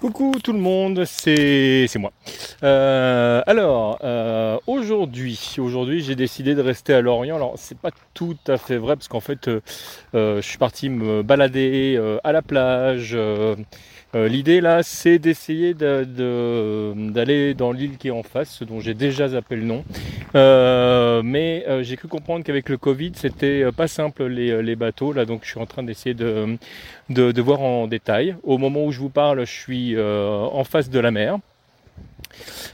Coucou tout le monde, c'est moi. Euh, alors euh, aujourd'hui, aujourd'hui j'ai décidé de rester à Lorient. Alors c'est pas tout à fait vrai parce qu'en fait euh, je suis parti me balader à la plage. L'idée là, c'est d'essayer d'aller dans l'île qui est en face, dont j'ai déjà zappé le nom. mais j'ai cru comprendre qu'avec le Covid, c'était pas simple les, bateaux. Là, donc je suis en train d'essayer de, voir en détail. Au moment où je vous parle, je suis euh, en face de la mer.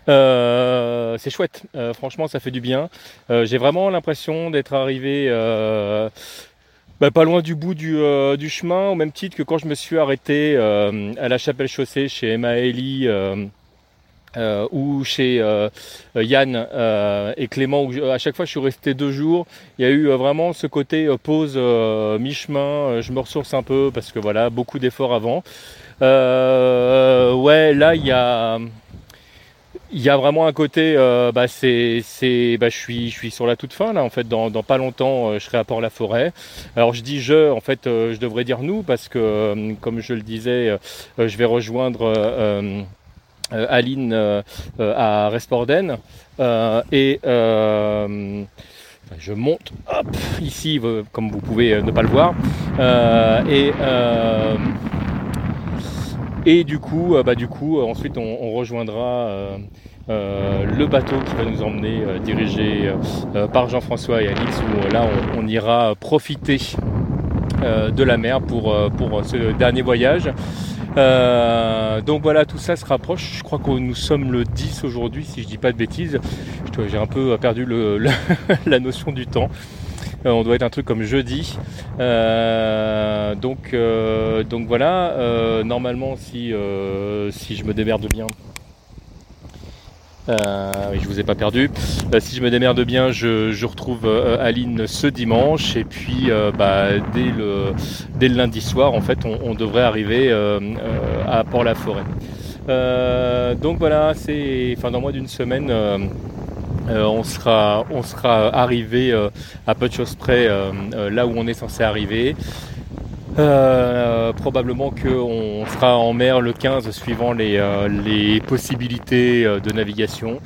Euh, c'est chouette, euh, franchement ça fait du bien. J'ai vraiment l'impression d'être arrivé bah, pas loin du bout du, chemin, au même titre que quand je me suis arrêté à la chapelle chaussée chez Emma Ellie. ou chez Yann et Clément, où à chaque fois je suis resté deux jours, il y a eu vraiment ce côté pause mi-chemin, je me ressource un peu parce que voilà, beaucoup d'efforts avant. Euh, ouais, là, il y a il y a vraiment un côté, euh, bah, c'est, bah, je suis, je suis sur la toute fin là. En fait, dans, pas longtemps, euh, je serai à Port-la-Forêt. Alors, je dis je, en fait, euh, je devrais dire nous parce que, comme je le disais, je vais rejoindre Aline à Resporden et je monte, ici, comme vous pouvez ne pas le voir, et et du coup, euh, bah, du coup euh, ensuite, on, rejoindra euh, le bateau qui va nous emmener, dirigé par Jean-François et Alix, où là, on, ira profiter de la mer pour, pour ce dernier voyage. donc voilà, tout ça se rapproche. Je crois que nous sommes le 10 aujourd'hui, si je dis pas de bêtises. J'ai un peu perdu le, la notion du temps. Euh, on doit être un truc comme jeudi. Euh, donc, euh, donc voilà, normalement si, je me démerde bien, oui, je vous ai pas perdu. si je me démerde bien, je, retrouve Aline ce dimanche et puis bah, dès, le, dès lundi soir, en fait, on, devrait arriver à Port-la-Forêt. donc voilà, c'est enfin dans moins d'une semaine. Euh, on, sera, on sera arrivé euh, à peu de choses près euh, là où on est censé arriver. probablement qu'on sera en mer le 15 suivant les, les possibilités de navigation.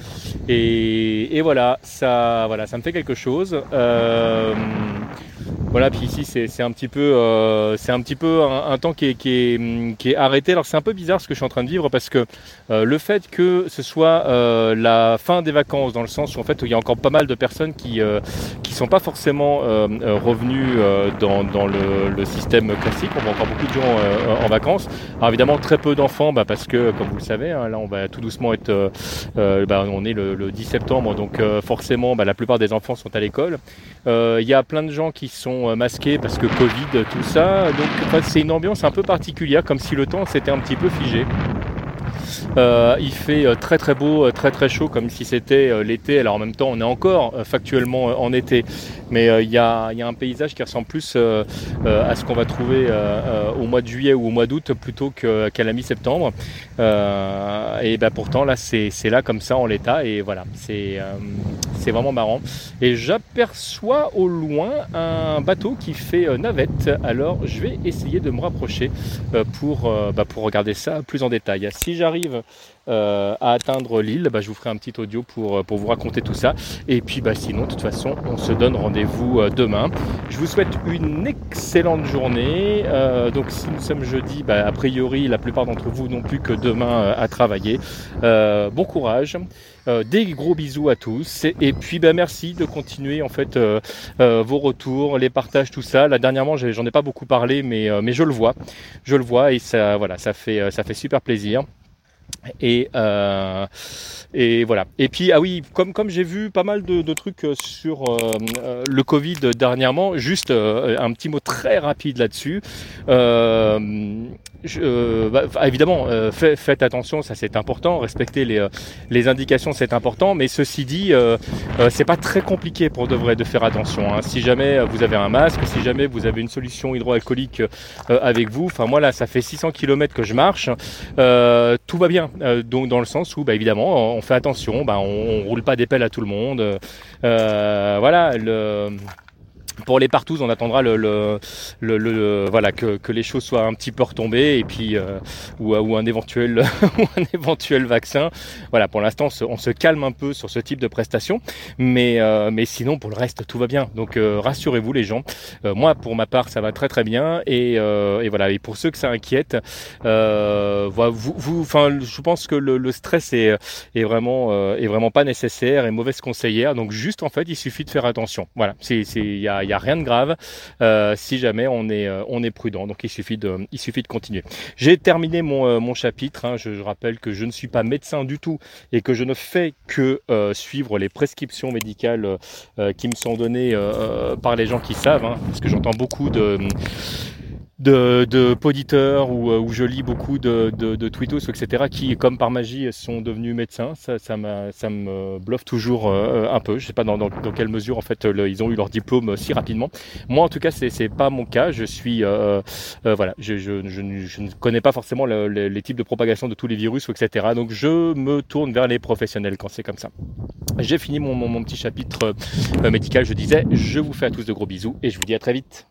Et, et, voilà, ça, voilà, ça me fait quelque chose. Voilà, puis ici c'est un petit peu, euh, c'est un petit peu un, temps qui est, qui, est, qui est, arrêté. Alors c'est un peu bizarre ce que je suis en train de vivre parce que euh, le fait que ce soit euh, la fin des vacances, dans le sens où en fait il y a encore pas mal de personnes qui qui sont pas forcément revenues dans, dans le, le, système classique. On voit encore beaucoup de gens en vacances. Alors évidemment très peu d'enfants, bah, parce que comme vous le savez, hein, là on va tout doucement être, bah, on est le, le, 10 septembre, donc forcément bah, la plupart des enfants sont à l'école. Il y a plein de gens qui sont euh, masqués parce que Covid, tout ça. Donc c'est une ambiance un peu particulière, comme si le temps s'était un petit peu figé. Euh, il fait euh, très très beau, très très chaud, comme si c'était l'été. Alors en même temps, on est encore factuellement en été, mais il y a, un paysage qui ressemble plus à ce qu'on va trouver au mois de juillet ou au mois d'août plutôt qu'à la mi-septembre. et ben pourtant là, c'est là comme ça en l'état, et voilà, c'est c'est vraiment marrant. Et j'aperçois au loin un bateau qui fait euh, navette. Alors je vais essayer de me rapprocher euh, pour, euh, bah, pour regarder ça plus en détail. Si j'arrive à atteindre l'île, bah, je vous ferai un petit audio pour, pour vous raconter tout ça. Et puis bah, sinon, de toute façon, on se donne rendez-vous demain. Je vous souhaite une excellente journée. donc si nous sommes jeudi, a priori, la plupart d'entre vous n'ont plus que demain à travailler. bon courage. Euh, des gros bisous à tous et puis bah, merci de continuer en fait euh, euh, vos retours, les partages, tout ça. Là dernièrement j'en ai pas beaucoup parlé mais, mais je le vois, je le vois et ça voilà ça fait ça fait super plaisir. Et, euh, et voilà. Et puis, ah oui, comme, j'ai vu pas mal de, trucs sur euh, le Covid dernièrement, juste un petit mot très rapide là-dessus. Euh, euh, bah, évidemment, euh, faites attention, ça c'est important. Respecter les, euh, les indications, c'est important. Mais ceci dit, c'est pas très compliqué pour de vrai de faire attention. Hein. Si jamais vous avez un masque, si jamais vous avez une solution hydroalcoolique avec vous, enfin moi là, ça fait 600 km que je marche, tout va bien. donc dans le sens où, bah, évidemment, on fait attention, bah, on, on roule pas des pelles à tout le monde. voilà. Le pour les partous, on attendra le, le, le, voilà que, que, les choses soient un petit peu retombées et puis euh, ou, ou, un éventuel ou un éventuel vaccin. Voilà, pour l'instant, on, se, calme un peu sur ce type de prestations, mais euh, mais sinon pour le reste tout va bien. Donc euh, rassurez-vous les gens. Euh, moi, pour ma part, ça va très très bien et, et voilà. Et pour ceux que ça inquiète, voilà, vous, vous, enfin, je pense que le, stress est, est vraiment est vraiment pas nécessaire et mauvaise conseillère. Donc juste en fait, il suffit de faire attention. Voilà, c'est il y a n'y a rien de grave euh, si jamais on est, euh, on est prudent. Donc il suffit de, il suffit de continuer. J'ai terminé mon, euh, mon chapitre. Hein. Je, rappelle que je ne suis pas médecin du tout et que je ne fais que suivre les prescriptions médicales qui me sont données par les gens qui savent. Hein, parce que j'entends beaucoup de de, de poditeurs ou euh, où, je lis beaucoup de, de, de tweetos, etc., qui, comme par magie, sont devenus médecins. Ça, ça, ça me bluffe toujours euh, un peu. Je sais pas dans, dans, dans, quelle mesure, en fait, ils ont eu leur diplôme si rapidement. Moi, en tout cas, c'est, c'est pas mon cas. Je suis, euh, voilà, je, je, je, je, ne connais pas forcément les types de propagation de tous les virus, etc. Donc, je me tourne vers les professionnels quand c'est comme ça. J'ai fini mon, mon, mon petit chapitre médical. Je disais, je vous fais à tous de gros bisous et je vous dis à très vite.